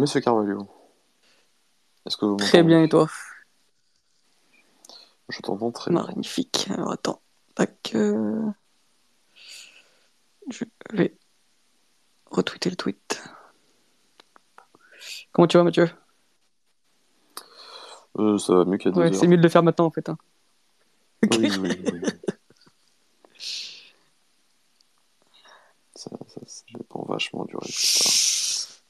Monsieur Carvalho. Est-ce que vous Très bien, et toi? Je t'entends très bien. Magnifique. Alors attends. Tac. euh, Je vais retweeter le tweet. Comment tu vas, Mathieu? Euh, ça va mieux deux Ouais, c'est mieux de le faire maintenant, en fait. hein. Oui, oui, oui. ça, ça, ça dépend vachement du résultat.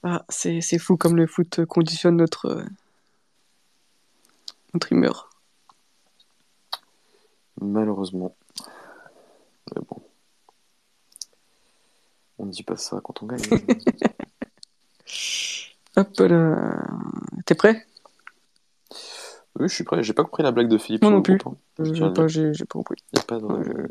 Ah, c'est c'est fou comme le foot conditionne notre, notre humeur. Malheureusement. Mais bon. On ne dit pas ça quand on gagne. Hop là. T'es prêt? Oui, je suis prêt. J'ai pas compris la blague de Philippe. Moi non plus. J'ai pas, j'ai pas compris. Il y a pas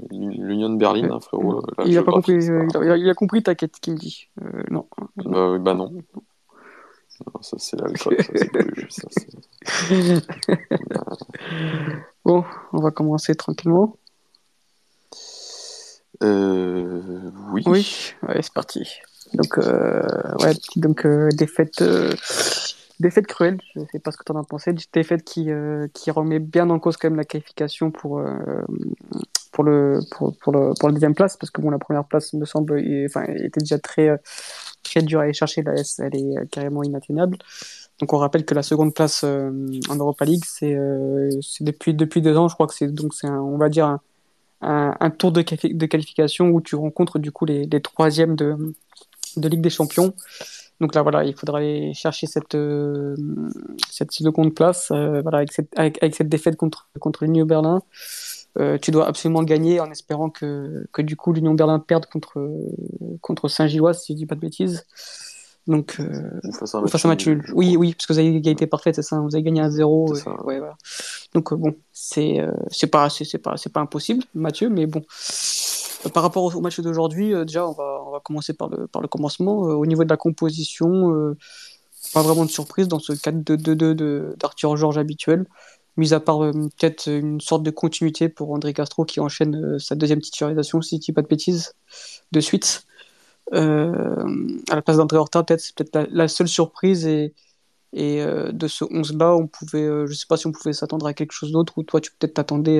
l'Union de Berlin, hein, frérot. là, il a pas compris. c'est il, a, il a compris ta quête qui me dit. Euh, non. Bah, oui, bah non. Non, ça c'est l'alcool, Bon, on va commencer tranquillement. Euh, oui. Oui, ouais, c'est parti. Donc, euh, ouais, donc défaite, défaite cruelle. Je sais pas ce que tu en as pensé. Défaite qui, euh, qui remet bien en cause quand même la qualification pour, euh, pour, le, pour, le, la deuxième place, parce que bon, la première place me semble, enfin, était déjà très, euh, très dure à aller chercher. La S, elle est carrément inatteignable. Donc, on rappelle que la seconde place en Europa League, c'est depuis, depuis deux ans, je crois que c'est donc c'est on va dire un, un, tour de, de qualification où tu rencontres du coup les, les troisièmes de, de Ligue des Champions. Donc là, voilà, il faudra aller chercher cette, euh, cette seconde place. euh, voilà, avec, cette, avec, avec cette défaite contre, contre l'Union Berlin, euh, tu dois absolument gagner en espérant que, que du coup l'Union Berlin perde contre, contre Saint-Gilloise, si je dis pas de bêtises. Donc, euh, face à un match nul. Oui, oui, parce que vous avez égalité parfaite, c'est ça. Vous avez gagné à 0. C'est ça. ouais, voilà. Donc, bon, c'est c'est pas, c'est pas, pas impossible, Mathieu, mais bon. Par rapport au match d'aujourd'hui, déjà, on va, commencer par le, par le commencement. Euh, au niveau de la composition, euh, pas vraiment de surprise dans ce 4-2-2-2 de- d'Arthur Georges habituel, mis à part euh, peut-être une sorte de continuité pour André Castro qui enchaîne sa deuxième titularisation, si je pas de bêtises, de suite. Euh, à la place d'André Horta, peut-être c'est peut-être la, seule surprise et, et de ce 11-là, on pouvait, je sais pas si on pouvait s'attendre à quelque chose d'autre ou toi tu peut-être t'attendais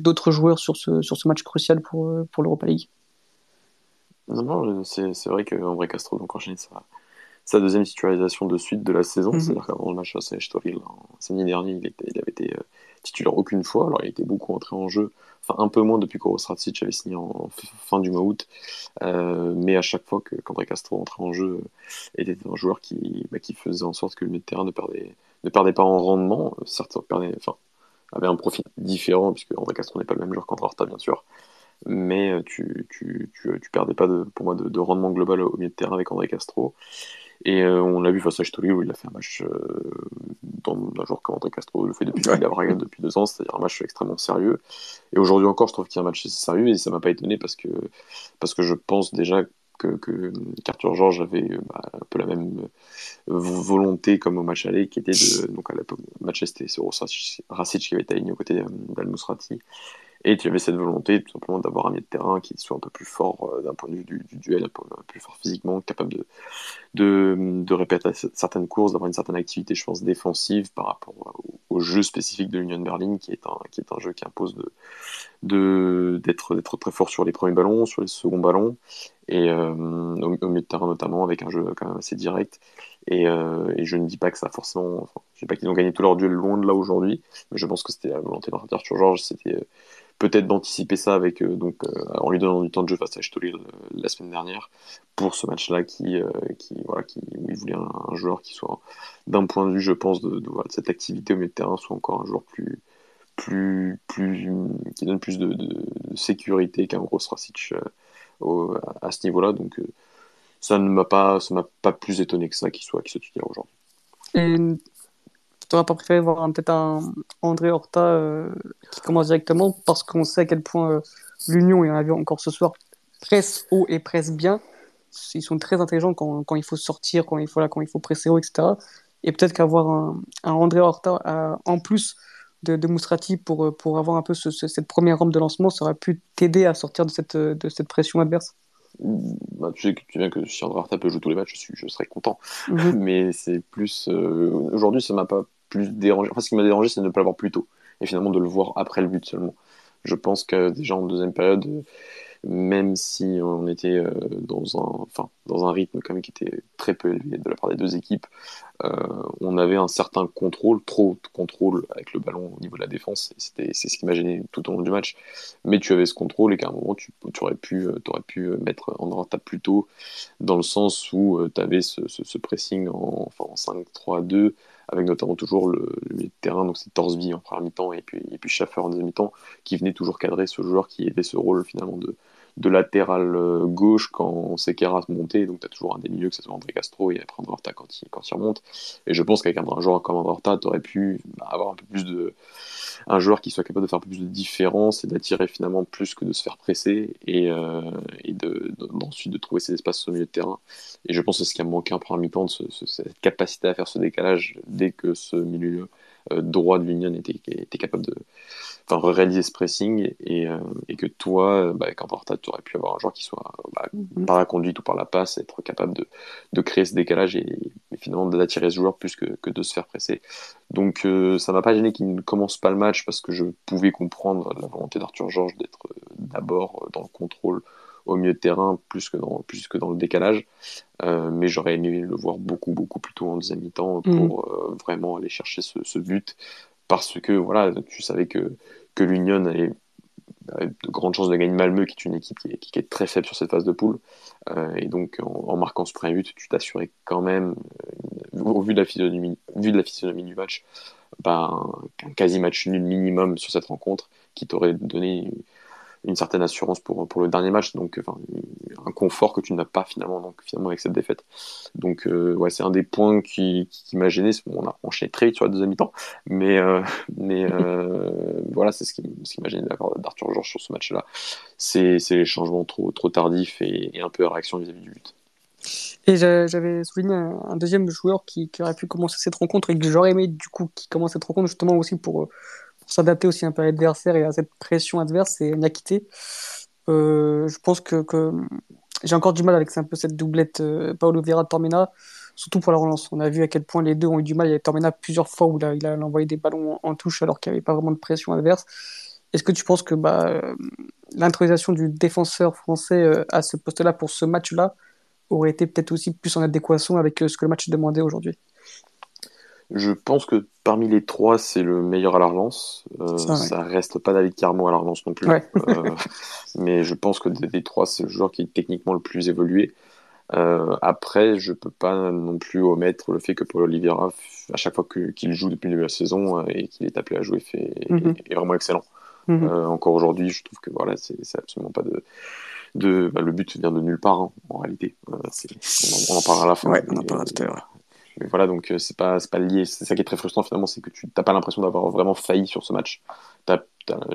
d'autres joueurs sur ce, sur ce match crucial pour, pour l'Europa League. Non, non, c'est vrai qu'André Castro donc enchaîné sa, sa deuxième titularisation de suite de la saison. Mhm. C'est-à-dire qu'avant le match face à Estoril, en samedi dernier, il, était, il avait été euh, titulaire aucune fois. Alors il était beaucoup entré en jeu, enfin un peu moins depuis qu'Oro Sracic avait signé en, fin du mois août. Euh, mais à chaque fois qu'André Castro entrait en jeu, euh, était un joueur qui, bah, qui faisait en sorte que le milieu de terrain ne perdait, ne perdait pas en rendement. Certes, perdait, enfin, avait un profil différent, puisque André Castro n'est pas le même joueur qu'André Horta, bien sûr mais euh, tu, tu, tu, tu perdais pas de, pour moi de, de rendement global au milieu de terrain avec André Castro. Et euh, on l'a vu face à Stoli où il a fait un match euh, dans un joueur comme André Castro le fait depuis Ouais. la depuis deux ans, c'est-à-dire un match extrêmement sérieux. Et aujourd'hui encore, je trouve qu'il y a un match assez sérieux et ça m'a pas étonné parce que, parce que je pense déjà que, que qu'Arthur Georges avait euh, bah, un peu la même euh, volonté comme au match aller qui était de donc à l'époque Manchester c'était Rasic qui avait été aligné aux côtés d'Al Mousrati et tu avais cette volonté tout simplement d'avoir un milieu de terrain qui soit un peu plus fort euh, d'un point de vue du, du duel, un peu plus fort physiquement, capable de, de, de répéter certaines courses, d'avoir une certaine activité, je pense, défensive par rapport au, au jeu spécifique de l'Union Berlin, qui est un, qui est un jeu qui impose de, de, d'être, d'être très fort sur les premiers ballons, sur les seconds ballons, et euh, au, milieu de terrain notamment, avec un jeu quand même assez direct. Et, euh, je ne dis pas que ça forcément. Enfin, je dis pas qu'ils ont gagné tous leurs duels loin de là aujourd'hui, mais je pense que c'était la volonté d'Arthur Georges, c'était euh, peut-être d'anticiper ça avec euh, donc euh, en lui donnant du temps de jeu face à Stolil euh, la semaine dernière pour ce match-là qui, voilà qui où il voulait un, joueur qui soit d'un point de vue je pense de, cette activité au milieu de terrain soit encore un joueur plus plus plus qui donne plus de, sécurité qu'un gros Rasic à, ce niveau-là donc ça ne m'a pas ça m'a pas plus étonné que ça qu'il soit qu'il soit titulaire aujourd'hui. Tu n'aurais pas préféré voir peut-être un André Horta euh, qui commence directement parce qu'on sait à quel point euh, l'Union, et on l'a vu encore ce soir, presse haut et presse bien. Ils sont très intelligents quand, quand il faut sortir, quand il faut, là, quand il faut presser haut, etc. Et peut-être qu'avoir un, un André Horta euh, en plus de, de Mousrati pour, pour avoir un peu ce- ce- cette première rampe de lancement, ça aurait pu t'aider à sortir de cette, de cette pression adverse. bah, tu sais que tu viens que si André peut jouer tous les matchs, je, suis, je serais content. Mhm. Mais c'est plus. Euh, aujourd'hui, ça m'a pas plus dérangé. Enfin, ce qui m'a dérangé, c'est de ne pas l'avoir plus tôt. Et finalement, de le voir après le but seulement. Je pense que déjà en deuxième période, même si on était euh, dans, un, enfin, dans un rythme qui était très peu élevé de la part des deux équipes, euh, on avait un certain contrôle, trop de contrôle avec le ballon au niveau de la défense, c'est ce qui m'a gêné tout au long du match. Mais tu avais ce contrôle et qu'à un moment, tu, aurais pu, euh, aurais pu mettre en table plus tôt, dans le sens où tu avais ce, pressing en, en 5-3-2 avec notamment toujours le, terrain, donc c'est Torsby en première mi-temps et puis, et puis Schaffer en deuxième mi-temps, qui venait toujours cadrer ce joueur qui avait ce rôle finalement de, de latéral euh, gauche quand Sekera montait, donc tu as toujours un des milieux, que ce soit André Castro et après André Horta quand il, quand il remonte. Et je pense qu'avec un, joueur comme André Horta, tu pu bah, avoir un peu plus de. un joueur qui soit capable de faire un peu plus de différence et d'attirer finalement plus que de se faire presser et, euh, de, ensuite de trouver ses espaces au milieu de terrain. Et je pense que c'est ce qui a manqué en première mi-temps, cette capacité à faire ce décalage dès que ce milieu euh, droit de l'Union était capable de enfin, réaliser ce pressing et, euh, et que toi, bah, quand en tu aurais pu avoir un joueur qui soit bah, mm-hmm. par la conduite ou par la passe, être capable de, de créer ce décalage et, finalement d'attirer ce joueur plus que, que, de se faire presser. Donc euh, ça m'a pas gêné qu'il ne commence pas le match parce que je pouvais comprendre la volonté d'Arthur Georges d'être d'abord dans le contrôle au milieu de terrain plus que dans, plus que dans le décalage. Euh, mais j'aurais aimé le voir beaucoup, beaucoup plus tôt en deuxième mi-temps pour euh, vraiment aller chercher ce, ce, but. Parce que voilà, tu savais que, que l'Union avait, de grandes chances de gagner Malmö, qui est une équipe qui est, très faible sur cette phase de poule. Euh, et donc, en, marquant ce premier but, tu t'assurais quand même, au vu de la physionomie, vu de la physionomie du match, ben, un quasi match nul minimum sur cette rencontre qui t'aurait donné une certaine assurance pour, pour le dernier match, donc enfin, un confort que tu n'as pas finalement, donc, finalement avec cette défaite. Donc euh, ouais, c'est un des points qui, qui, m'a gêné. on a enchaîné très vite sur la deuxième mi-temps, mais, euh, mais euh, voilà, c'est ce qui, ce qui m'a gêné d'Arthur Georges sur ce match-là. C'est les changements trop, trop tardifs et, un peu à réaction vis-à-vis du but. Et j'avais souligné un, deuxième joueur qui, qui, aurait pu commencer cette rencontre et que j'aurais aimé du coup qui commence cette rencontre justement aussi pour s'adapter aussi un peu à l'adversaire et à cette pression adverse, c'est Niakité. Euh, je pense que, que j'ai encore du mal avec un peu cette doublette euh, Paolo Vieira-Tormena, surtout pour la relance. On a vu à quel point les deux ont eu du mal. Il y a Tormena plusieurs fois où il a, envoyé des ballons en, touche alors qu'il n'y avait pas vraiment de pression adverse. Est-ce que tu penses que bah, euh, l'intronisation du défenseur français euh, à ce poste-là pour ce match-là aurait été peut-être aussi plus en adéquation avec ce que le match demandait aujourd'hui? Je pense que parmi les trois, c'est le meilleur à la relance. Euh, ça, reste pas David Carmo à la relance non plus. Euh, mais je pense que des, trois, c'est le joueur qui est techniquement le plus évolué. Euh, après, je peux pas non plus omettre le fait que Paul Oliveira, à chaque fois qu'il joue depuis le début de la saison et qu'il est appelé à jouer, fait, mhm. est, vraiment excellent. Mhm. encore aujourd'hui, je trouve que voilà, c'est absolument pas de. de bah, le but vient de nulle part hein, en réalité. On en, parlera à la fin. on en parlera tout à l'heure. Mais voilà, donc euh, c'est pas, pas lié. C'est ça qui est très frustrant finalement, c'est que tu n'as pas l'impression d'avoir vraiment failli sur ce match.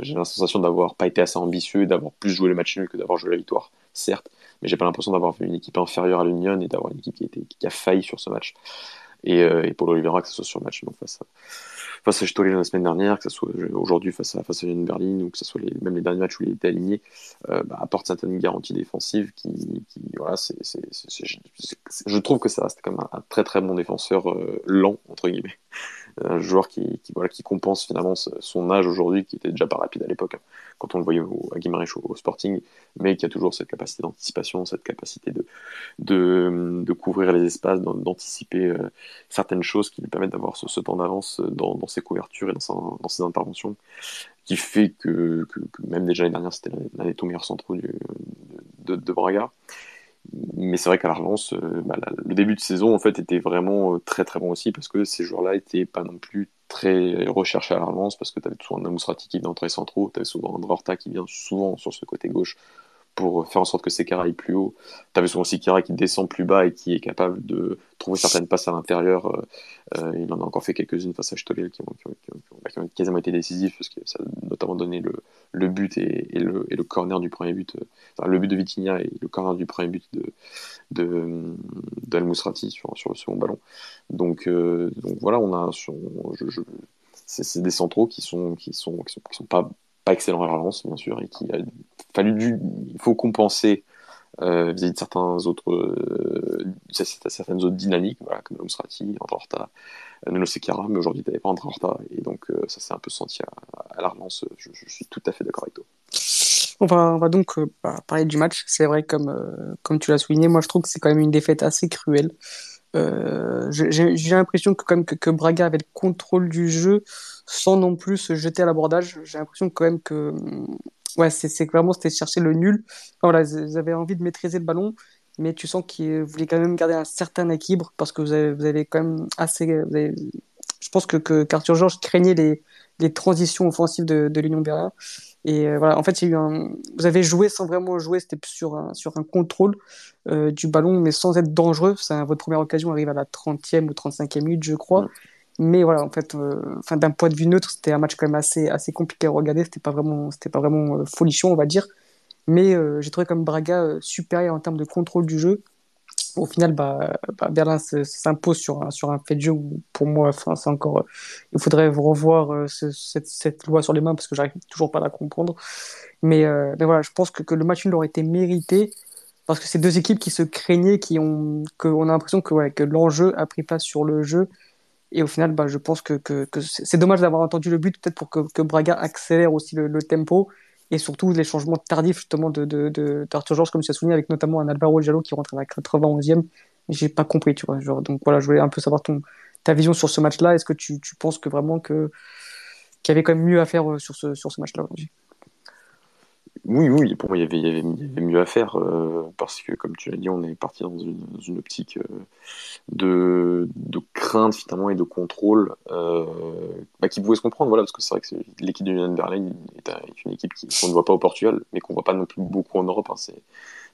J'ai la sensation d'avoir pas été assez ambitieux, d'avoir plus joué le match nul que d'avoir joué la victoire, certes, mais j'ai pas l'impression d'avoir vu une équipe inférieure à l'Union et d'avoir une équipe qui, a failli sur ce match. Et, euh, et que ce soit sur le match donc face face à Stollé la semaine dernière, que ce soit aujourd'hui face à, face à Berlin, ou que ce soit les, même les derniers matchs où il était aligné, euh, bah, apporte certaines garanties défensives qui, qui voilà, je trouve que ça reste comme un, un très très bon défenseur euh, lent, entre guillemets un joueur qui, voilà, qui compense finalement son âge aujourd'hui, qui était déjà pas rapide à l'époque, hein, quand on le voyait au, à Guimarães au, Sporting, mais qui a toujours cette capacité d'anticipation, cette capacité de, de, couvrir les espaces, d'anticiper euh, certaines choses qui lui permettent d'avoir ce, temps d'avance dans, ses couvertures et dans, ses interventions, qui fait que, même déjà l'année dernière, c'était des tout meilleurs centraux du, de, de Braga mais c'est vrai qu'à la euh, bah, le début de saison en fait était vraiment euh, très très bon aussi parce que ces joueurs-là étaient pas non plus très recherchés à la parce que tu avais souvent un Rati qui vient centraux, tu avais souvent un Horta qui vient souvent sur ce côté gauche pour faire en sorte que Sekara aille plus haut. Tu avais souvent Sikira qui descend plus bas et qui est capable de trouver certaines passes à l'intérieur. Euh, euh, il en a encore fait quelques-unes face à Stollel qui, qui, ont quasiment été décisives parce que ça a notamment donné le, le but et, le, et, le, corner du premier but. Euh, enfin, le but de Vitinha et le corner du premier but de, de, sur, sur le second ballon. Donc, donc voilà, on a. je, je, c'est, des centraux qui sont, qui sont, qui sont, qui sont pas pas excellent à la relance, bien sûr, et qui a fallu du, il faut compenser euh, vis-à-vis de certains autres, euh, certaines autres dynamiques, voilà, comme Msrati, André Horta, Nuno Sekara, mais aujourd'hui, tu n'avais pas André Horta, et donc ça s'est un peu senti à, la relance. Je, suis tout à fait d'accord avec toi. On va, on va donc bah, parler du match. C'est vrai, comme, comme tu l'as souligné, moi je trouve que c'est quand même une défaite assez cruelle. J'ai l'impression que, comme que, que, Braga avait le contrôle du jeu sans non plus se jeter à l'abordage. J'ai l'impression quand même que ouais, c'est vraiment c'était chercher le nul. voilà, ils avaient envie de maîtriser le ballon, mais tu sens qu'ils voulaient quand même garder un certain équilibre parce que vous avez, vous avez quand même assez. je pense que, que qu'Arthur Georges craignait les, les transitions offensives de, de l'Union Berlin. Et euh, voilà, en fait, il y a eu un... vous avez joué sans vraiment jouer, c'était sur un, sur un contrôle euh, du ballon, mais sans être dangereux. Ça, votre première occasion arrive à la 30e ou 35e minute, je crois. Mais voilà, en fait, euh, d'un point de vue neutre, c'était un match quand même assez, assez compliqué à regarder. C'était pas vraiment, c'était pas vraiment folichon, on va dire. Mais j'ai trouvé comme Braga supérieur en termes de contrôle du jeu. Au final, bah, bah Berlin s'impose sur un, sur un fait de jeu où, pour moi, enfin, encore. il faudrait revoir cette, cette, loi sur les mains parce que j'arrive toujours pas à la comprendre. Mais, mais voilà, je pense que, le match nul aurait été mérité parce que c'est deux équipes qui se craignaient, qui ont, que on a l'impression que, l'enjeu a pris place sur le jeu et au final, bah, je pense que, c'est dommage d'avoir entendu le but, peut-être pour que, Braga accélère aussi le, tempo et surtout les changements tardifs justement de, de, d'Arthur Georges, comme tu as souligné, avec notamment un Alvaro Giallo qui rentre à la 91e. J'ai pas compris, tu vois. Donc voilà, je voulais un peu savoir ton, ta vision sur ce match-là. Est-ce que tu, penses que vraiment que, qu'il y avait quand même mieux à faire euh, sur ce, sur ce match-là aujourd'hui? Oui, oui, pour moi, il y avait, il y avait, mieux à faire euh, parce que, comme tu l'as dit, on est parti dans une, une optique euh, de, de, crainte finalement et de contrôle euh, bah, qui pouvait se comprendre, voilà, parce que c'est vrai que l'équipe de Union Berlin est, est, une équipe qu'on ne voit pas au Portugal, mais qu'on ne voit pas non plus beaucoup en Europe. Hein,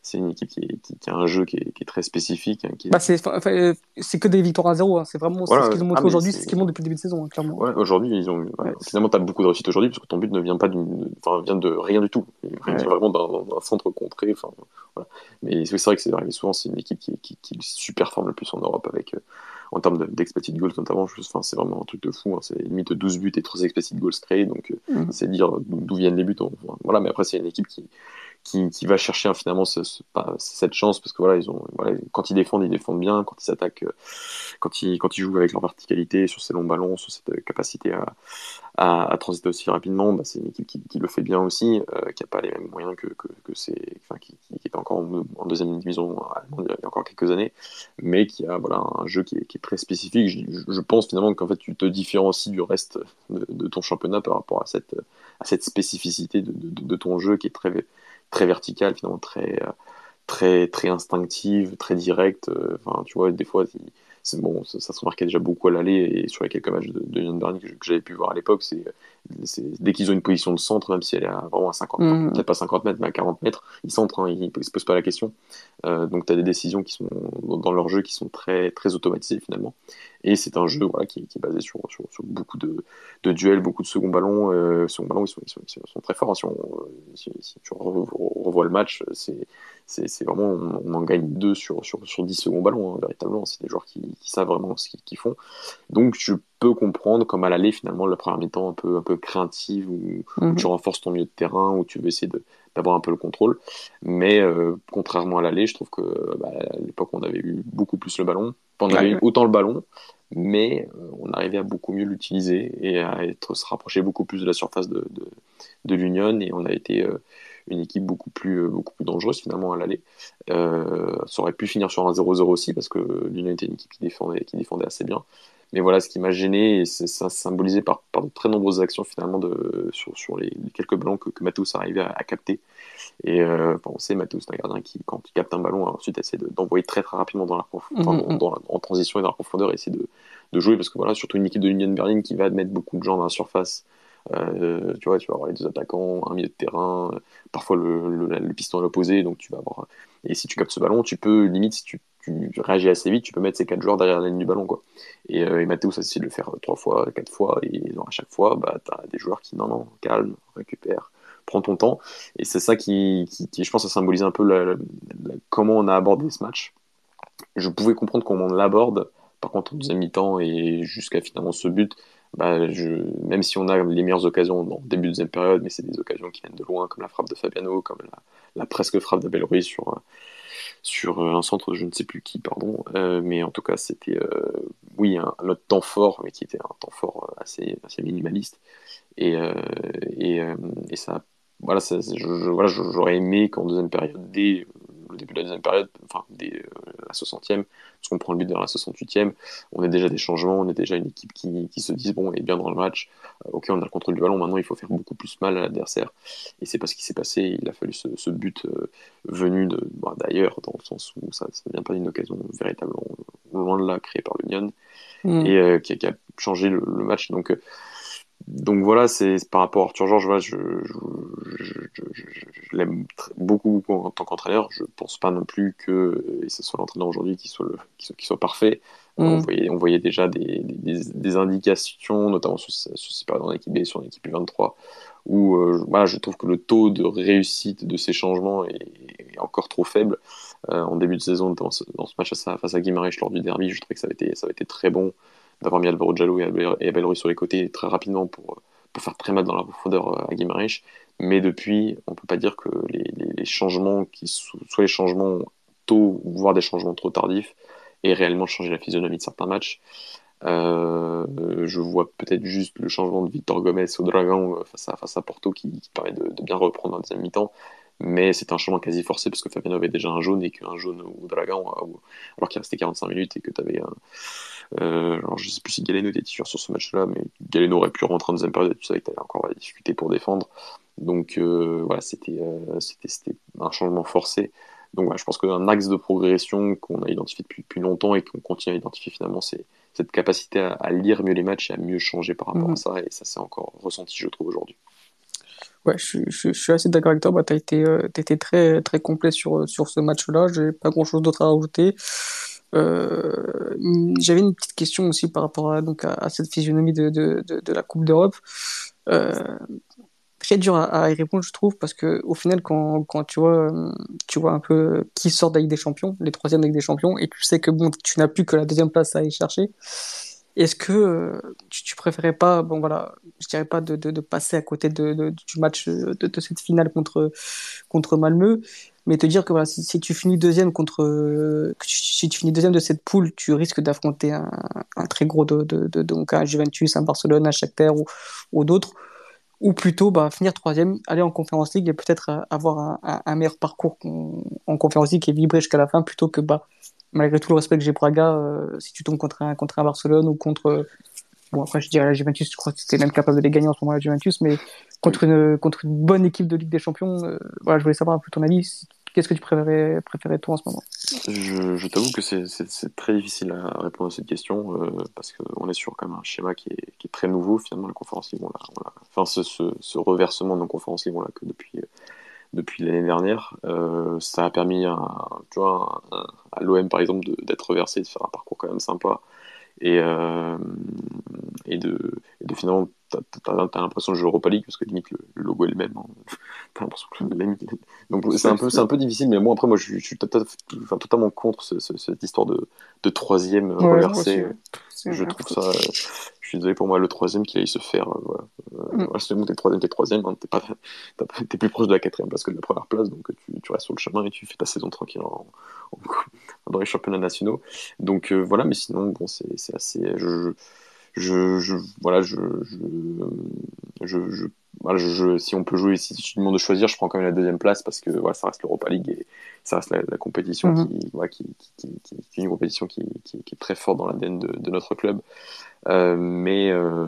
c'est une équipe qui, qui, a un jeu qui est, qui est très spécifique. Hein, bah c'est, que des victoires à zéro. Hein. C'est vraiment ce qu'ils ont montré ah, aujourd'hui, c'est ce qu'ils montrent depuis le début de saison, hein, clairement. Ouais, aujourd'hui, ils ont, finalement, tu as beaucoup de réussite aujourd'hui parce que ton but ne vient pas vient de rien du tout. Vient vraiment d'un, centre contré. Enfin, voilà. Mais c'est vrai que c'est souvent c'est une équipe qui, qui, qui super forme le plus en Europe avec euh, en termes d'expected goals notamment. Enfin, c'est vraiment un truc de fou. Hein. C'est limite 12 buts et 3 expected goals créés. Donc, euh, mm. c'est dire d'où viennent les buts. Voilà, mais après, c'est une équipe qui, qui, va chercher finalement cette chance parce que voilà ils ont quand ils défendent ils défendent bien quand ils s'attaquent euh, quand ils jouent avec leur verticalité sur ces longs ballons sur cette euh, capacité à, transiter aussi rapidement bah, c'est une équipe qui, le fait bien aussi euh, qui a pas les mêmes moyens que, que, c'est qui, qui, était encore en, deuxième division il y a encore quelques années mais qui a un jeu qui est, est très spécifique. Je, pense finalement qu'en fait tu te différencies du reste de, ton championnat par rapport à cette spécificité de ton jeu qui est très très verticale, finalement très, euh, très, très instinctive, très directe. Euh, enfin, tu vois, des fois, c'est bon, ça, se remarquait déjà beaucoup à l'aller et sur les quelques matchs de, de Young que, j'avais pu voir à l'époque, c'est dès qu'ils ont une position de centre, même si elle est à, vraiment à 50, mmh. peut-être pas 50 mètres, mais à 40 mètres, ils centrent, hein, ils ne se posent pas la question. Euh, donc tu as des décisions qui sont dans leur jeu qui sont très, très automatisées finalement. Et c'est un jeu voilà, qui, qui, est basé sur, sur, sur beaucoup de, de, duels, beaucoup de second ballon. Euh, second ballon, ils sont, ils sont, ils sont, très forts. Hein. Si, on, si, tu revois le match, c'est vraiment, on, en gagne deux sur, sur, sur 10 secondes ballons, hein, véritablement. C'est des joueurs qui, qui, savent vraiment ce qu'ils font. Donc je peux comprendre comme à l'aller, finalement, la première mi-temps un peu, un peu craintive, où, mhm. tu renforces ton milieu de terrain, où tu veux essayer d'avoir un peu le contrôle. Mais euh, contrairement à l'aller, je trouve que bah, à l'époque, on avait eu beaucoup plus le ballon. On avait eu autant le ballon, mais euh, on arrivait à beaucoup mieux l'utiliser et à être, se rapprocher beaucoup plus de la surface de, de, de l'Union. Et on a été. Euh, une équipe beaucoup plus, beaucoup plus dangereuse finalement à l'aller. Euh, ça aurait pu finir sur un 0-0 aussi parce que l'Union était une équipe qui défendait, qui défendait assez bien. Mais voilà, ce qui m'a gêné, et c'est ça symbolisé par, par de très nombreuses actions finalement de, sur, sur les, quelques ballons que, que Matheus arrivait à, à capter. Et euh, on sait, Matheus, c'est un gardien qui, quand il capte un ballon, ensuite essaie d'envoyer très très rapidement dans la, mm, en transition et dans la profondeur, et essaie de, de jouer parce que voilà, surtout une équipe de l'Union Berlin qui va admettre beaucoup de gens dans la surface euh, tu vois, tu vas avoir les deux attaquants, un milieu de terrain, parfois le, le, piston à l'opposé, donc tu vas avoir. Et si tu captes ce ballon, tu peux, limite, si tu, tu réagis assez vite, tu peux mettre ces quatre joueurs derrière la ligne du ballon, quoi. Et, euh, et Mathéo, ça essaie de le faire trois fois, quatre fois, et à chaque fois, bah, tu as des joueurs qui, non, non, calme, récupère, prends ton temps. Et c'est ça qui, qui, je pense, ça symbolise un peu la, comment on a abordé ce match. Je pouvais comprendre comment on l'aborde, par contre, en deuxième mi-temps et jusqu'à finalement ce but, bah, même si on a les meilleures occasions en début de deuxième période, mais c'est des occasions qui viennent de loin, comme la frappe de Fabiano, comme la presque frappe d'Abel Ruiz sur, sur un centre de je ne sais plus qui, pardon. mais en tout cas, c'était, oui, un, autre temps fort, mais qui était un temps fort assez, assez minimaliste. Et, et, ça, voilà, ça, voilà, j'aurais aimé qu'en deuxième période, dès le début de la deuxième période, enfin dès euh, la 60e, parce qu'on prend le but vers la 68e, on est déjà des changements, on est déjà une équipe qui, qui se dit bon, on est bien dans le match, euh, ok, on a le contrôle du ballon, maintenant il faut faire beaucoup plus mal à l'adversaire. Et c'est pas ce qui s'est passé, il a fallu ce, ce but euh, venu de, bah, d'ailleurs, dans le sens où ça ne vient pas d'une occasion véritablement loin de là créée par l'Union, mm. et qui, qui, a changé le, le match. Donc, donc voilà, c'est par rapport à Arthur Georges, voilà, je, je, l'aime beaucoup, en tant qu'entraîneur. Je pense pas non plus que et ce soit l'entraîneur aujourd'hui qui soit, le, qui soit, qui soit parfait. Mm. On, voyait, on voyait déjà des, des, des indications, notamment sur, sur ces périodes en équipe B, sur l'équipe 23, où euh, voilà, je trouve que le taux de réussite de ces changements est, est encore trop faible. Euh, en début de saison, dans ce, dans ce match face à Guimarães lors du derby, je trouvais que ça avait été, ça avait été très bon d'avoir mis Alvaro et Abel sur les côtés très rapidement pour, faire très mal dans la profondeur euh, à Guimarães. Mais depuis, on peut pas dire que les, changements, qui soit les changements tôt, voire des changements trop tardifs, aient réellement changé la physionomie de certains matchs. Euh, je vois peut-être juste le changement de Victor Gomez au Dragon euh, face à, Porto qui, permet de, bien reprendre en deuxième mi-temps mais c'est un changement quasi forcé parce que Fabiano avait déjà un jaune et qu'un jaune au Dragon, alors qu'il restait 45 minutes et que tu avais. Euh, alors je sais plus si Galeno était titulaire sur ce match-là, mais Galeno aurait pu rentrer en deuxième période et tu savais que tu avais encore discuter pour défendre. Donc euh, voilà, c'était euh, c'était un changement forcé. Donc voilà, je pense qu'un axe de progression qu'on a identifié depuis, depuis longtemps et qu'on continue à identifier finalement, c'est cette capacité à, à, lire mieux les matchs et à mieux changer par rapport mmh. à ça. Et ça, c'est encore ressenti, je trouve, aujourd'hui. Ouais, je, je, je, suis assez d'accord avec toi. Bah, tu as été, euh, été très, très complet sur, sur ce match-là. J'ai pas grand-chose d'autre à rajouter. Euh, J'avais une petite question aussi par rapport à, donc, à, cette physionomie de, de, de, de la Coupe d'Europe. Euh, très dur à, y répondre, je trouve, parce que au final, quand, quand tu vois, tu vois un peu qui sort de des Champions, les troisièmes avec des Champions, et tu sais que bon, tu n'as plus que la deuxième place à aller chercher. Est-ce que euh, tu, tu, préférais pas, bon voilà, je dirais pas de, de, de passer à côté de, du match de, de, cette finale contre, contre Malmö, mais te dire que voilà, si, tu finis deuxième contre, si tu finis deuxième de cette poule, tu risques d'affronter un, très gros de, de, donc un Juventus, un Barcelone, un Shakhtar ou, d'autres, ou plutôt bah, finir troisième, aller en Conférence League et peut-être avoir un, meilleur parcours en, en Conférence League et vibrer jusqu'à la fin plutôt que bah malgré tout le respect que j'ai pour Braga, euh, si tu tombes contre un, contre un Barcelone ou contre. Bon, après, je dirais la Juventus, je crois que c'était même capable de les gagner en ce moment, la Juventus, mais contre une, contre une bonne équipe de Ligue des Champions, euh, voilà, je voulais savoir un peu ton avis. Qu'est-ce que tu préférais, préférais toi en ce moment? Je, t'avoue que c'est très difficile à répondre à cette question euh, parce qu'on est sur quand un schéma qui est, très nouveau finalement la conférence on enfin, ce, reversement de la conférence Ligue, on que depuis depuis l'année dernière. Euh, ça a permis à, l'OM, par exemple, d'être reversé, de faire un parcours quand même sympa. Euh, et de finalement, t'as as, l'impression de jouer Europa League, parce que limite, le, le logo est le même. Hein. T'as l'impression que Donc c'est un, peu, un peu difficile, mais moi, après, moi, je, je suis enfin, totalement contre ce, ce, cette histoire de, de troisième ouais, reversé. Je trouve ça je suis désolé pour moi, le troisième qui aille se faire. Euh, voilà. Euh, mm. Si t'es troisième, t'es troisième, hein, t'es, pas, t'es plus proche de la quatrième place que de la première place, donc tu, tu restes sur le chemin et tu fais ta saison tranquille en, en, dans les championnats nationaux. Donc euh, voilà, mais sinon, bon, c'est, c'est assez. Je, je, je, voilà, je, je, je, je voilà, je, si on peut jouer, si tu demandes de choisir, je prends quand même la deuxième place parce que voilà, ça reste l'Europa League et ça reste la, la compétition -hmm. qui, voilà, qui, qui, qui, qui, est une compétition qui, est très forte dans l'ADN de, de notre club. Euh, mais euh,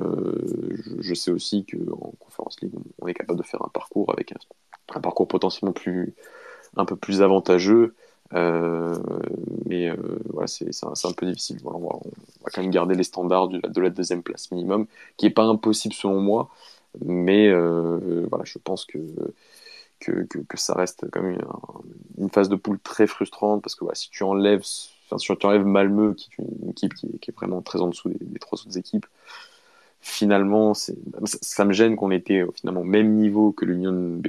je, je, sais aussi qu'en Conférence League, on est capable de faire un parcours avec un, un parcours potentiellement plus, un peu plus avantageux. Euh, mais voilà, c'est un, un, peu difficile. Voilà, on, va, on, va, quand même garder les standards de la, de la deuxième place minimum, qui n'est pas impossible selon moi, mais euh, voilà, je pense que, que, que, ça reste quand même une, phase de poule très frustrante parce que voilà, si tu enlèves, enfin, si tu enlèves Malmö, qui est une équipe qui est, vraiment très en dessous des, trois autres équipes, finalement, ça, ça, me gêne qu'on était finalement au même niveau que l'Union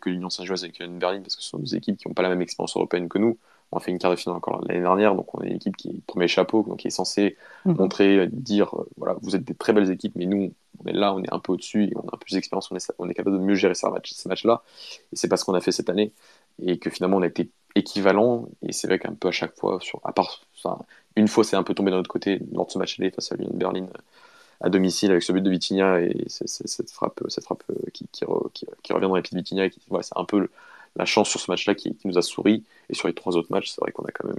que l'Union Saint-Gilloise et que l'Union Berlin parce que ce sont deux équipes qui n'ont pas la même expérience européenne que nous. On a fait une quart de finale encore l'année dernière, donc on est une équipe qui est premier chapeau, donc qui est censée mmh. montrer, dire, voilà, vous êtes des très belles équipes, mais nous, on est là, on est un peu au-dessus, et on a un peu plus d'expérience, on est, on est capable de mieux gérer ces matchs, ces matchs-là, et c'est pas ce qu'on a fait cette année. et que finalement on a été équivalent. Et c'est vrai qu'un peu à chaque fois, sur, à part, une fois c'est un peu tombé d'un autre côté lors de ce match aller face à Lyon Berlin à domicile avec ce but de Vitinha et cette frappe, cette frappe qui, qui, revient dans les pieds de Vitinha. c'est un peu la chance sur ce match-là qui, nous a souri. Et sur les trois autres matchs, c'est vrai qu'on a quand même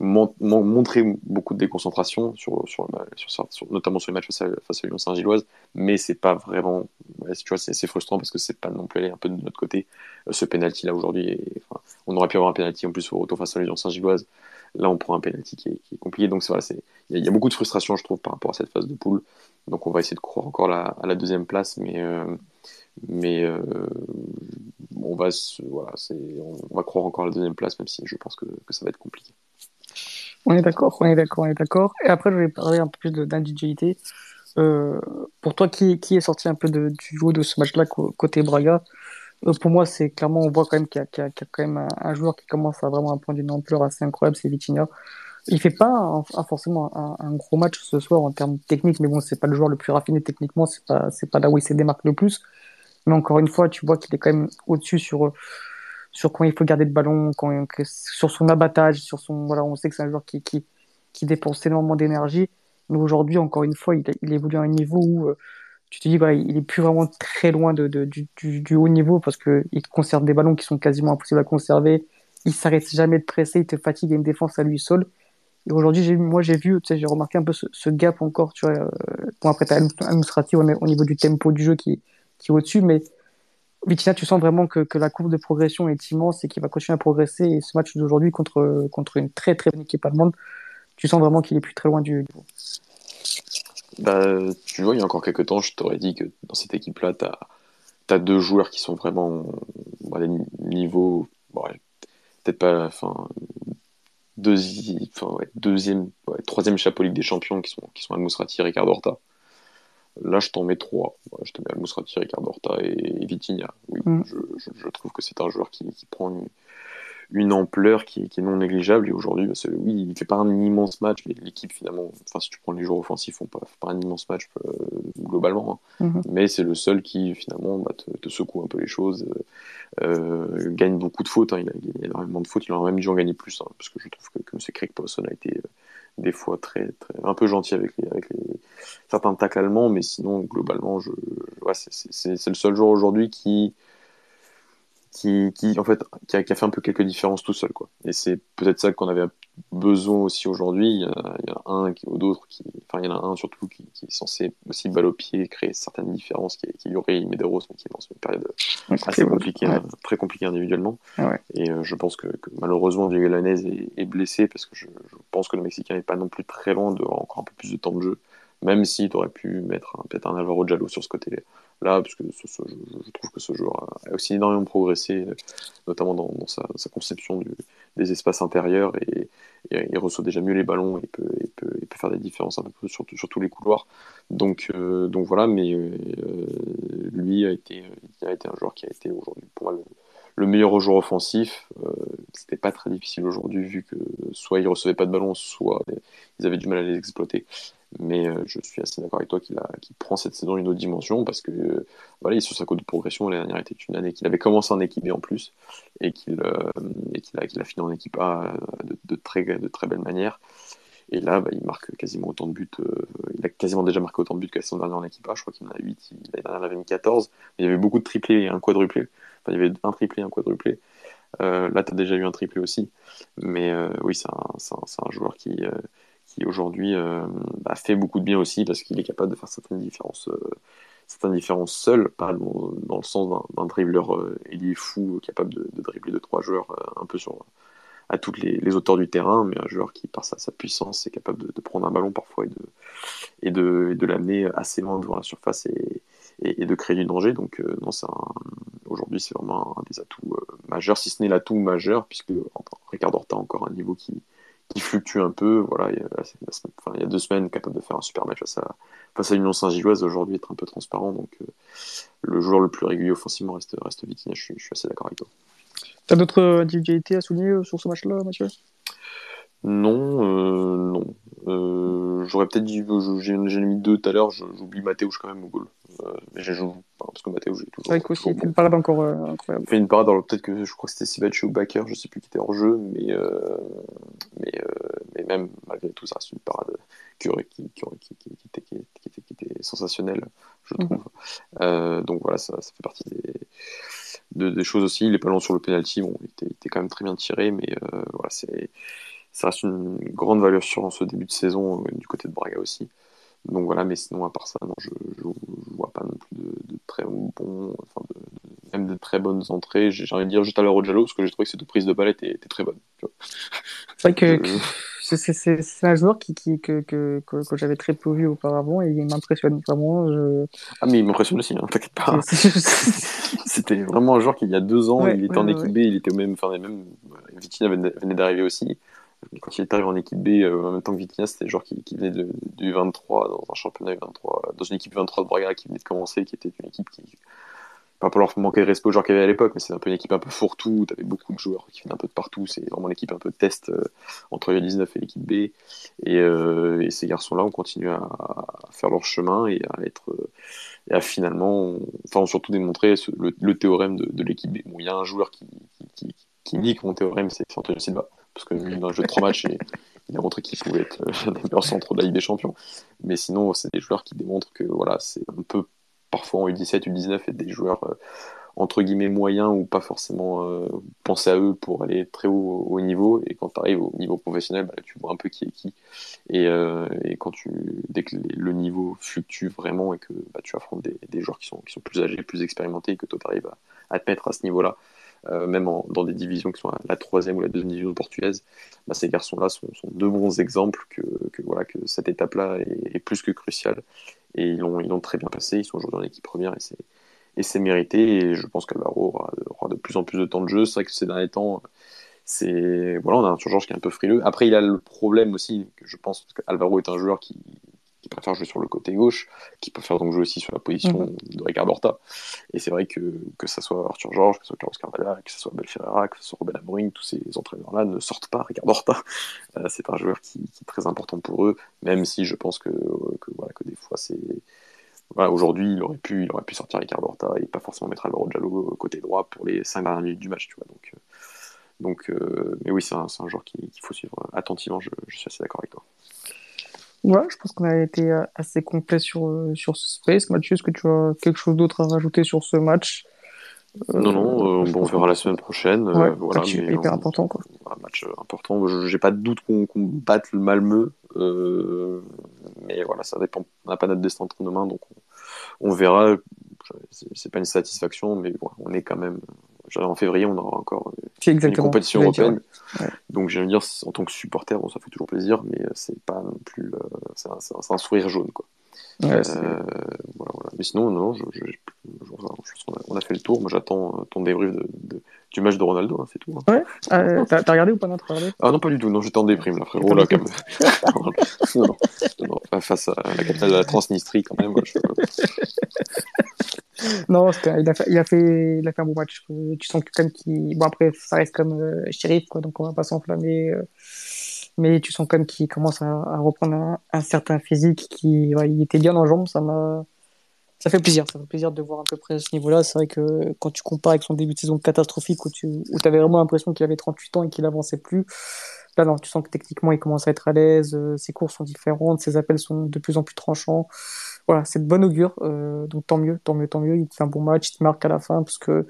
montré beaucoup de déconcentration, sur, sur, notamment sur les matchs face à, face à Lyon Saint-Gilloise, mais c'est pas vraiment, tu vois, c'est frustrant parce que c'est pas non plus aller un peu de notre côté. Euh, ce penalty là aujourd'hui, on aurait pu avoir un penalty en plus au retour face à Lyon Saint-Gilloise. Là, on prend un penalty qui est, compliqué, donc voilà, il y, a beaucoup de frustration, je trouve, par rapport à cette phase de poule. Donc on va essayer de croire encore à la deuxième place, mais euh, mais euh, on va voilà, on va croire encore à la deuxième place, même si je pense que, que ça va être compliqué. On est d'accord, on est d'accord, on est d'accord. Et après, je vais parler un peu plus d'individualité. Euh, pour toi, qui, qui, est sorti un peu de, du jeu de ce match-là côté Braga euh, Pour moi, c'est clairement, on voit quand même qu'il y, y, a quand même un, joueur qui commence à vraiment prendre une ampleur assez incroyable, c'est Vitinha. Il fait pas forcément un, gros match ce soir en termes techniques, mais bon, c'est pas le joueur le plus raffiné techniquement, c'est pas, c'est pas là où il se démarque le plus. Mais encore une fois, tu vois qu'il est quand même au-dessus sur sur quand il faut garder le ballon, sur son abattage, sur son voilà, on sait que c'est un joueur qui, qui, qui dépense énormément d'énergie. Mais aujourd'hui, encore une fois, il, il évolue à un niveau où euh, tu te dis voilà, il est plus vraiment très loin du, du, haut niveau parce que il conserve des ballons qui sont quasiment impossibles à conserver. Il s'arrête jamais de presser, il te fatigue à une défense à lui seul. Aujourd'hui, moi, j'ai vu, j'ai remarqué un peu ce, gap encore, tu vois. Euh, après, tu as administratif au niveau du tempo du jeu qui, est au-dessus, mais Vitinha, tu sens vraiment que, que, la courbe de progression est immense et qu'il va continuer à progresser. Et ce match d'aujourd'hui contre, contre une très très bonne équipe allemande, tu sens vraiment qu'il est plus très loin du niveau. Bah, tu vois, il y a encore quelques temps, je t'aurais dit que dans cette équipe-là, tu as, deux joueurs qui sont vraiment à des niveaux, peut-être pas, enfin, deuxième, enfin, deuxième troisième chapeau Ligue des Champions qui sont, qui sont Al-Mousrati et Ricardo Horta. Là, je t'en mets trois. je te mets Al-Mousrati, Ricardo Horta et, Vitinha. Oui, mm. je, trouve que c'est un joueur qui, prend une, ampleur qui, est non négligeable. Et aujourd'hui, bah, oui, il fait pas un immense match, mais l'équipe, finalement, enfin, si tu prends les joueurs offensifs, font pas, pas un immense match euh, globalement. Hein. Mm-hmm. Mais c'est le seul qui, finalement, bah, te, secoue un peu les choses, euh, euh, gagne beaucoup de fautes. Hein. Il, a, a, énormément de fautes. Il aurait même dû en gagner plus, hein, parce que je trouve que, comme c'est Craig Pawson a été des fois très, très un peu gentil avec les, avec les certains tacles allemands, mais sinon globalement, je, ouais, c'est le seul joueur aujourd'hui qui qui, qui, en fait qui a, qui a, fait un peu quelques différences tout seul quoi. Et c'est peut-être ça qu'on avait besoin aussi aujourd'hui. Il, y a un ou d'autres qui, enfin il y en a un surtout qui, qui, est censé aussi balle au pied créer certaines différences, qui, qui est Yuri Medeiros, mais qui est dans une période assez compliquée, hein, très compliquée individuellement. Ah Et euh, je pense que, que malheureusement Diego Lanez est, est, blessé parce que je, je pense que le Mexicain n'est pas non plus très loin de encore un peu plus de temps de jeu même si tu aurais pu mettre peut-être un Alvaro Jallo sur ce côté-là, parce que je, trouve que ce joueur a aussi énormément progressé, notamment dans, sa, conception des espaces intérieurs, et, il reçoit déjà mieux les ballons, et peut, faire des différences un peu plus sur, tous les couloirs. Donc, euh, voilà, mais euh, lui a été, un joueur qui a été aujourd'hui pour moi le, meilleur joueur offensif. Euh, C'était pas très difficile aujourd'hui, vu que soit il recevait pas de ballon, soit ils avaient du mal à les exploiter. Mais euh, je suis assez d'accord avec toi qu'il prend cette saison une autre dimension parce que euh, voilà, sur sa côte de progression. L'année dernière était une année qu'il avait commencé en équipe B en plus et qu'il euh, a, fini en équipe A de, très, belle manière. Et là, bah, il marque quasiment autant de buts. il a quasiment déjà marqué autant de buts que la saison dernière en équipe A. Je crois qu'il en a 8. L'année dernière, il avait mis 14. Mais il y avait beaucoup de triplés et un quadruplé. Enfin, il y avait un triplé et un quadruplé. là, tu as déjà eu un triplé aussi. Mais oui, c'est un, joueur qui, qui aujourd'hui euh, bah, fait beaucoup de bien aussi parce qu'il est capable de faire certaines différences, euh, certaines différences seul, pas dans, le sens d'un dribbleur euh, il est fou, capable de, dribbler deux trois joueurs un peu sur à toutes les, les, hauteurs du terrain, mais un joueur qui, par sa, sa puissance, est capable de, prendre un ballon parfois et de, de, de l'amener assez loin devant la surface et, et, de créer du danger. Donc, non, aujourd'hui, c'est vraiment un des atouts majeurs, si ce n'est l'atout majeur, puisque Ricardo Horta a encore un niveau qui, qui fluctue un peu. Voilà, il y, a, enfin, y a deux semaines, capable de faire un super match face à, face à l'Union Saint-Gilloise, aujourd'hui être un peu transparent. Donc euh, le joueur le plus régulier offensivement reste, reste je suis, je suis assez d'accord avec toi. T'as d'autres individualités à souligner euh, sur ce match-là, Mathieu? Non, euh, non. Euh, j'aurais peut-être dit, j'ai mis deux tout à l'heure, j'oublie Mathéouche quand même au goal. Euh, mais j'ai joué, parce que Mathéouche j'ai toujours. Vrai qu'aussi, il fait une parade encore incroyable. Il fait une parade, alors peut-être que je crois que c'était Sibachi ou Baker, je sais plus qui était en jeu, mais, mais, mais même malgré tout, ça reste une parade qui, qui, qui, qui, était, qui était, sensationnelle, je mhm. trouve. donc voilà, ça, ça fait partie des de, des choses aussi. Il est pas sur le penalty, bon, il était, il était quand même très bien tiré, mais euh, voilà, c'est ça reste une grande valeur sur en ce début de saison euh, du côté de Braga aussi. Donc voilà, mais sinon à part ça, non, je, je, vois pas non plus de, de très bons, enfin de, même de très bonnes entrées. J'ai envie de dire juste à l'heure au Jallo parce que j'ai trouvé que cette prise de balle était, était très bonne. C'est vrai que c'est un joueur qui, qui que, que, que, j'avais très peu vu auparavant et il m'impressionne vraiment. Je... Ah, mais il m'impressionne aussi, hein, t'inquiète pas. C'était vraiment un joueur qui, il y a deux ans, il était en équipe B, il était au même. Enfin, même Vitina venait, d'arriver aussi. Quand il est arrivé en équipe B, euh, en même temps que Vitina, c'était un joueur qui, qui venait de, du 23, dans un championnat 23, dans une équipe 23 de Braga qui venait de commencer, qui était une équipe qui, pas pour leur manquer de respect aux joueurs qu'il y avait à l'époque, mais c'est un peu une équipe un peu fourre-tout, tu avais beaucoup de joueurs qui venaient un peu de partout, c'est vraiment l'équipe un peu test euh, entre les 19 et l'équipe B, et, euh, et ces garçons-là ont continué à, faire leur chemin et à être, et à finalement, enfin, ont surtout démontré le, théorème de, l'équipe B. Il y a un joueur qui, qui, qui, dit que mon théorème, c'est Antonio Silva, parce que dans un jeu de trois matchs, il a montré qu'il pouvait être un des meilleurs centres de la Ligue des Champions, mais sinon, c'est des joueurs qui démontrent que voilà, c'est un peu parfois en U17, U19 et des joueurs euh, entre guillemets moyens ou pas forcément euh, penser à eux pour aller très haut au niveau. Et quand tu arrives au niveau professionnel bah, tu vois un peu qui est qui. Et, euh, quand tu dès que le niveau fluctue vraiment et que bah, tu affrontes des, joueurs qui sont, plus âgés plus expérimentés et que toi tu arrives à, te mettre à ce niveau là même en, dans des divisions qui sont la troisième ou la deuxième division portugaise, bah, ces garçons-là sont, sont, deux bons exemples que, voilà, que cette étape-là est, plus que cruciale et ils l'ont ils très bien passé. Ils sont aujourd'hui dans l'équipe première et c'est et c'est mérité. Et je pense qu'Alvaro aura, de plus en plus de temps de jeu. C'est vrai que ces derniers temps, c'est voilà, on a un Georges qui est un peu frileux. Après, il a le problème aussi que je pense qu'Alvaro est un joueur qui, qui préfère jouer sur le côté gauche, qui préfère donc jouer aussi sur la position mhm. de Ricardo Horta. Et c'est vrai que que ça soit Arthur Georges, que ce soit Carlos Carvalho, que ce soit Belferrera, que ce soit Robin Amorim, tous ces entraîneurs-là ne sortent pas Ricardo Horta. Euh, c'est un joueur qui, qui, est très important pour eux, même si je pense que, que voilà que des fois c'est voilà, aujourd'hui, il aurait pu, il aurait pu sortir Ricardo Horta et pas forcément mettre Alvaro Giallo côté droit pour les 5 dernières minutes du match, tu vois. Donc, euh, donc euh, mais oui, c'est un, un, joueur qu'il faut suivre attentivement. Je, je suis assez d'accord avec toi. Ouais, je pense qu'on a été euh, assez complet sur, euh, sur ce space. Mathieu, est-ce que tu as quelque chose d'autre à rajouter sur ce match? Non, non, bon, on verra la semaine prochaine. Ouais, voilà, match mais, hyper important. Quoi. Un match important. J'ai pas de doute qu'on qu batte le Malmeux. Euh, mais voilà, ça dépend. On n'a pas notre destin entre nos mains, donc on, on verra. C'est pas une satisfaction, mais on est quand même en février, on aura encore une compétition européenne. Donc, j'ai envie de dire, en tant que supporter, bon, ça fait toujours plaisir, mais euh, c'est pas non plus. Euh, c'est un, un, sourire jaune, quoi. Euh, voilà, voilà. Mais sinon, non, je, je, je, on a fait le tour. Moi, j'attends ton débrief de, de, du match de Ronaldo, hein, c'est tout. Hein. Ouais. Euh, T'as regardé ou pas regardé Ah non, pas du tout. Non, j'étais en déprime, là, frérot. Là, comme... non, non, non, face à la capitale de la Transnistrie, quand même. Moi. non, il a, fait, il, a fait, il a fait un bon match. Tu sens que comme qui. Bon, après, ça reste comme euh, shérif, quoi, donc on va pas s'enflammer. Euh, mais tu sens comme qu'il commence à, reprendre un, certain physique qui ouais, il était bien en jambes. Ça m'a. Ça fait plaisir, ça fait plaisir de voir à peu près à ce niveau-là. C'est vrai que quand tu compares avec son début de saison catastrophique où tu où avais vraiment l'impression qu'il avait 38 ans et qu'il avançait plus, là non, tu sens que techniquement il commence à être à l'aise, euh, ses courses sont différentes, ses appels sont de plus en plus tranchants voilà, c'est de bonne augure. Euh, donc tant mieux, tant mieux, tant mieux. Il fait un bon match, il te marque à la fin parce que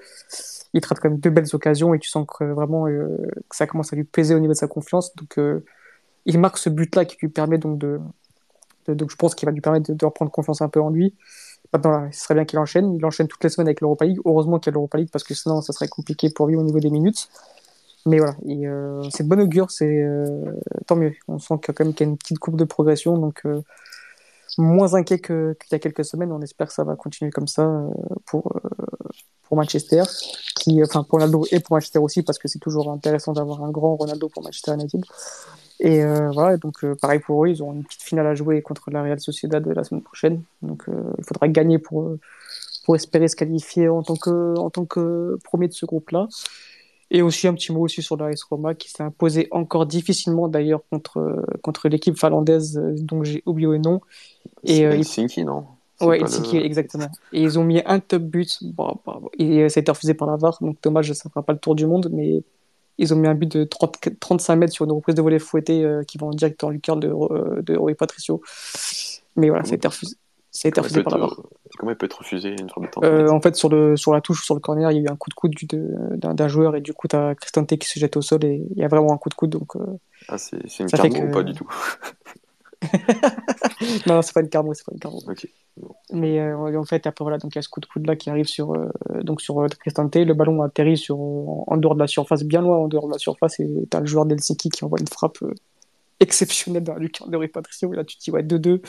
il traite quand même deux belles occasions et tu sens que vraiment euh, que ça commence à lui peser au niveau de sa confiance. Donc euh, il marque ce but-là qui lui permet donc de, donc je pense qu'il va lui permettre de, reprendre confiance un peu en lui. Maintenant, ce serait bien qu'il enchaîne. Il enchaîne toutes les semaines avec l'Europa League. Heureusement qu'il y a l'Europa League parce que sinon ça serait compliqué pour lui au niveau des minutes. Mais voilà, c'est de bonne augure, c'est tant mieux. On sent qu'il y a quand même qu'il y a une petite courbe de progression, donc moins inquiet qu'il y a quelques semaines. On espère que ça va continuer comme ça euh, pour, euh, pour Manchester, qui, enfin pour Ronaldo et pour Manchester aussi, parce que c'est toujours intéressant d'avoir un grand Ronaldo pour Manchester United. Et euh, voilà, donc pareil pour eux, ils ont une petite finale à jouer contre la Real Sociedad la semaine prochaine. Donc il faudra gagner pour, pour espérer se qualifier en tant que, en tant que premier de ce groupe-là. Et aussi un petit mot aussi sur l'AS Roma qui s'est imposé encore difficilement d'ailleurs contre, contre l'équipe finlandaise euh, dont j'ai oublié le nom. Et, euh, Helsinki, non? Ouais, Helsinki, exactement. Et ils ont mis un top but. Bon, et ça a été refusé par la VAR, donc dommage, ça ne fera pas le tour du monde, mais ils ont mis un but de 30, 35 mètres sur une reprise de volée fouettée euh, qui va en direct dans le cœur de, euh, de Rui Patricio. Mais voilà, ça a été refusé. Ça a été refusé par la. Comment il peut être refusé une fois de euh, En fait, sur, le, sur la touche, sur le corner, il y a eu un coup de coude d'un joueur et du coup, tu as Cristante qui se jette au sol et il y a vraiment un coup de coude. Donc, euh, ah, c'est une carmo ou pas du tout Non, c'est pas une carmo, c'est pas une carmo. Mais euh, en fait, après, voilà, donc il y a ce coup de coude là qui arrive sur, euh, donc sur Cristante. Le ballon atterrit sur, en dehors de la surface, bien loin en dehors de la surface, et tu as le joueur d'Helsinki qui envoie une frappe exceptionnelle dans le cœur de Patricio. Et là, tu te dis, ouais, 2-2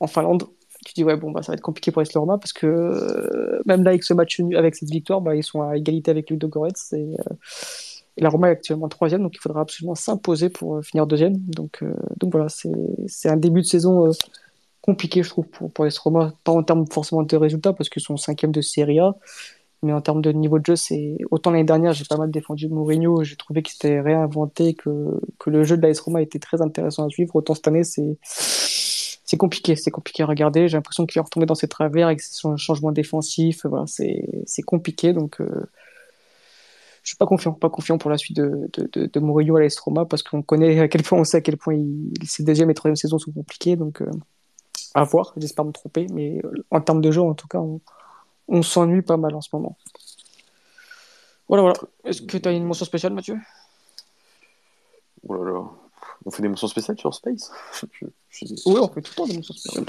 en Finlande tu dis ouais bon bah ça va être compliqué pour AS Roma parce que euh, même là avec ce match avec cette victoire bah, ils sont à égalité avec Ludo Goretz et, euh, et, la Roma est actuellement troisième donc il faudra absolument s'imposer pour euh, finir deuxième. Donc donc voilà c'est un début de saison compliqué je trouve pour, pour AS Roma pas en termes forcément de résultats parce qu'ils sont cinquième de Serie A mais en termes de niveau de jeu c'est autant l'année dernière j'ai pas mal défendu Mourinho j'ai trouvé qu'il s'était réinventé que, que le jeu de l'AS Roma était très intéressant à suivre. Autant cette année c'est c'est compliqué, c'est compliqué à regarder. J'ai l'impression qu'il est retombé dans ses travers avec son changement défensif. Voilà, c'est compliqué. Donc, euh, je suis pas confiant, pas confiant pour la suite de, de, de, Mourinho à l'Estroma parce qu'on connaît à quel point on sait à quel point il, ses deuxième et troisième saisons sont compliquées. Donc, euh, à voir. J'espère me tromper, mais euh, en termes de jeu, en tout cas, on, s'ennuie pas mal en ce moment. Voilà, voilà. Est-ce que tu as une mention spéciale, Mathieu? Oh. On fait des mentions spéciales sur Space Oui, on fait tout le temps des mentions spéciales.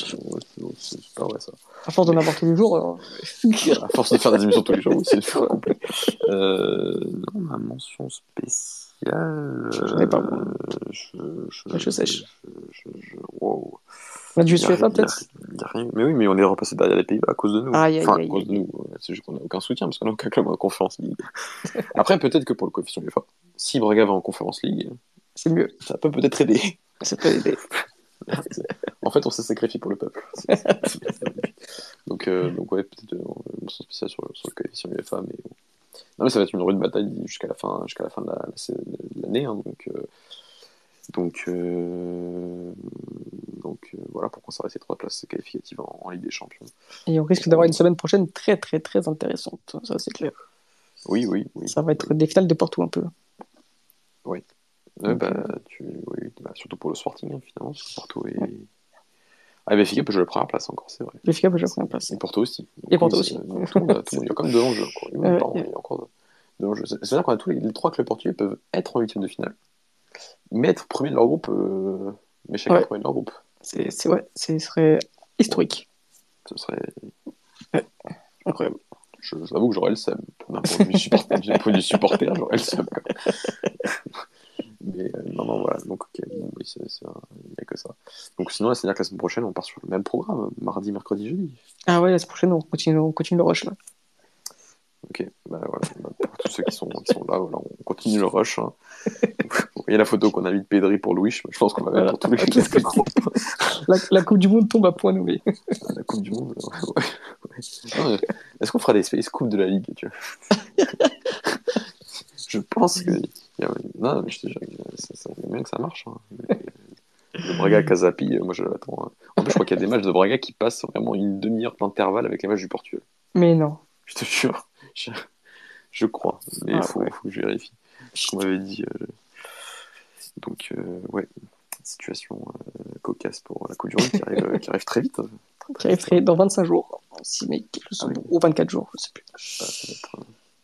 c'est pas vrai ça. À force d'en avoir tous les jours. À force de faire des émissions tous les jours, c'est le fou complet. Euh, non, ma mention spéciale. Je n'ai pas moi. Euh, je, je, je sèche. Je, je, wow. La du UEFA peut-être Mais oui, mais on est repassé derrière les pays à cause de nous. Aïe, enfin, aïe, à cause de nous. C'est juste qu'on n'a aucun soutien parce qu'on n'a aucun club en conférence league. Après, peut-être que pour le coefficient UEFA, si Braga va en conférence league, c'est mieux. Ça peut peut-être aider. Ça peut aider. en fait, on s'est sacrifié pour le peuple. donc, euh, donc, ouais, peut-être une mention spéciale sur, sur le coefficient UEFA, mais non, mais ça va être une rude bataille jusqu'à la fin, jusqu'à la fin de l'année. Hein, donc, euh, donc, euh, donc euh, voilà pour conserver ces trois places qualificatives en, en Ligue des Champions. Et on risque d'avoir une semaine prochaine très, très, très intéressante. Ça, c'est clair. Oui, oui, oui. Ça va être des finales de partout un peu. Oui. Ouais, bah, tu... oui, bah, surtout pour le Sporting, hein, finalement, Porto et. Ouais. Ah, Benfica peut jouer la première place encore, c'est vrai. Benfica peut jouer la première place. Et Porto aussi. Donc, et Porto aussi. Donc, tout, le monde, il y a quand même deux enjeux. Encore. Euh, pardon, il y a encore deux enjeux. C'est-à-dire qu'on a tous les, les, trois clubs portugais peuvent être en huitième de finale, mais être premier de leur groupe, euh... mais chacun premier de leur groupe. C'est ouais, ce serait historique. Ce serait. Incroyable. Je, je avoue que j'aurais le seum. D'un point de vue supporter j'aurais le seum. Mais euh, non, non, voilà. Donc, ok, bon, oui, c'est, c'est, il n'y a que ça. Donc, sinon, c'est-à-dire que la semaine prochaine, on part sur le même programme, mardi, mercredi, jeudi. Ah ouais, la semaine prochaine, on continue, on continue le rush là. Ok, bah voilà. Bah, pour tous ceux qui sont, qui sont là, voilà, on continue le rush. Hein. Vous voyez la photo qu'on a mis de Pedri pour Louis, je pense qu'on va mettre pour tous les la, la Coupe du Monde tombe à point nommé. la Coupe du Monde, ouais. ouais. Non, est-ce qu'on fera des Space Coupe de la Ligue tu vois? Je pense que. Non, mais je te jure, ça, bien que ça marche. Hein. Le Braga Casapi, moi je l'attends. Hein. En plus, je crois qu'il y a des matchs de Braga qui passent vraiment une demi-heure d'intervalle avec les matchs du Portugal. Mais non. Je te jure. Je, je crois. Mais il ah, faut, ouais. faut, que je vérifie. On m'avait dit. Euh... Donc, euh, ouais. Situation euh, cocasse pour la Coupe du Monde qui arrive, qui arrive très vite. Très, très, qui arrive très, dans 25 jours. Si, mais, ah, oui. Ou 24 jours, je sais plus. Ça, ça va être,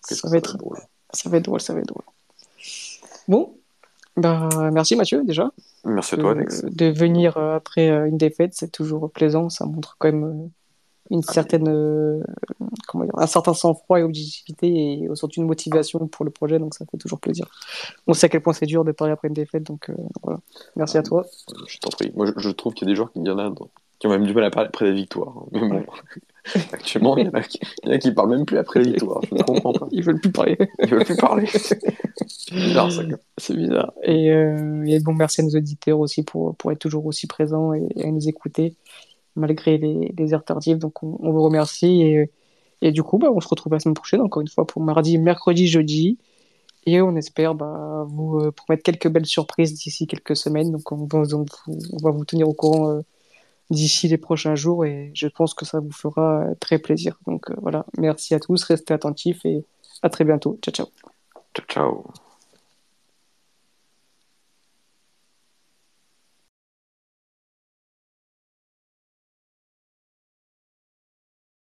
ça va être drôle. Ça va être drôle, ça va être drôle. Bon, bah, merci Mathieu déjà. Merci à toi Alex. De, venir euh, après euh, une défaite, c'est toujours plaisant, ça montre quand même euh, une ah, certaine, euh, comment dire, un certain sang-froid et objectivité et surtout une motivation pour le projet, donc ça fait toujours plaisir. On sait à quel point c'est dur de parler après une défaite, donc euh, voilà. Merci ah, à toi. Je t'en prie. Moi, je, trouve qu'il y a des joueurs qui, y en a, qui ont même du mal à parler après la victoire. Hein. Mais bon. Actuellement, il y, en a qui, il y en a qui parlent même plus après la victoire. Je ne comprends pas. Ils veulent plus parler. Ils veulent plus parler. c'est bizarre, ça. C'est bizarre. Et, euh, et, bon, merci à nos auditeurs aussi pour, pour être toujours aussi présents et, et à nous écouter malgré les, les heures tardives. Donc, on, on vous remercie. Et, et du coup, bah, on se retrouve la semaine prochaine, encore une fois, pour mardi, mercredi, jeudi. Et on espère bah, vous euh, promettre quelques belles surprises d'ici quelques semaines. Donc on va, on va vous tenir au courant euh, d'ici les prochains jours et je pense que ça vous fera euh, très plaisir. Donc voilà, merci à tous, restez attentifs et à très bientôt. Ciao ciao. Ciao ciao.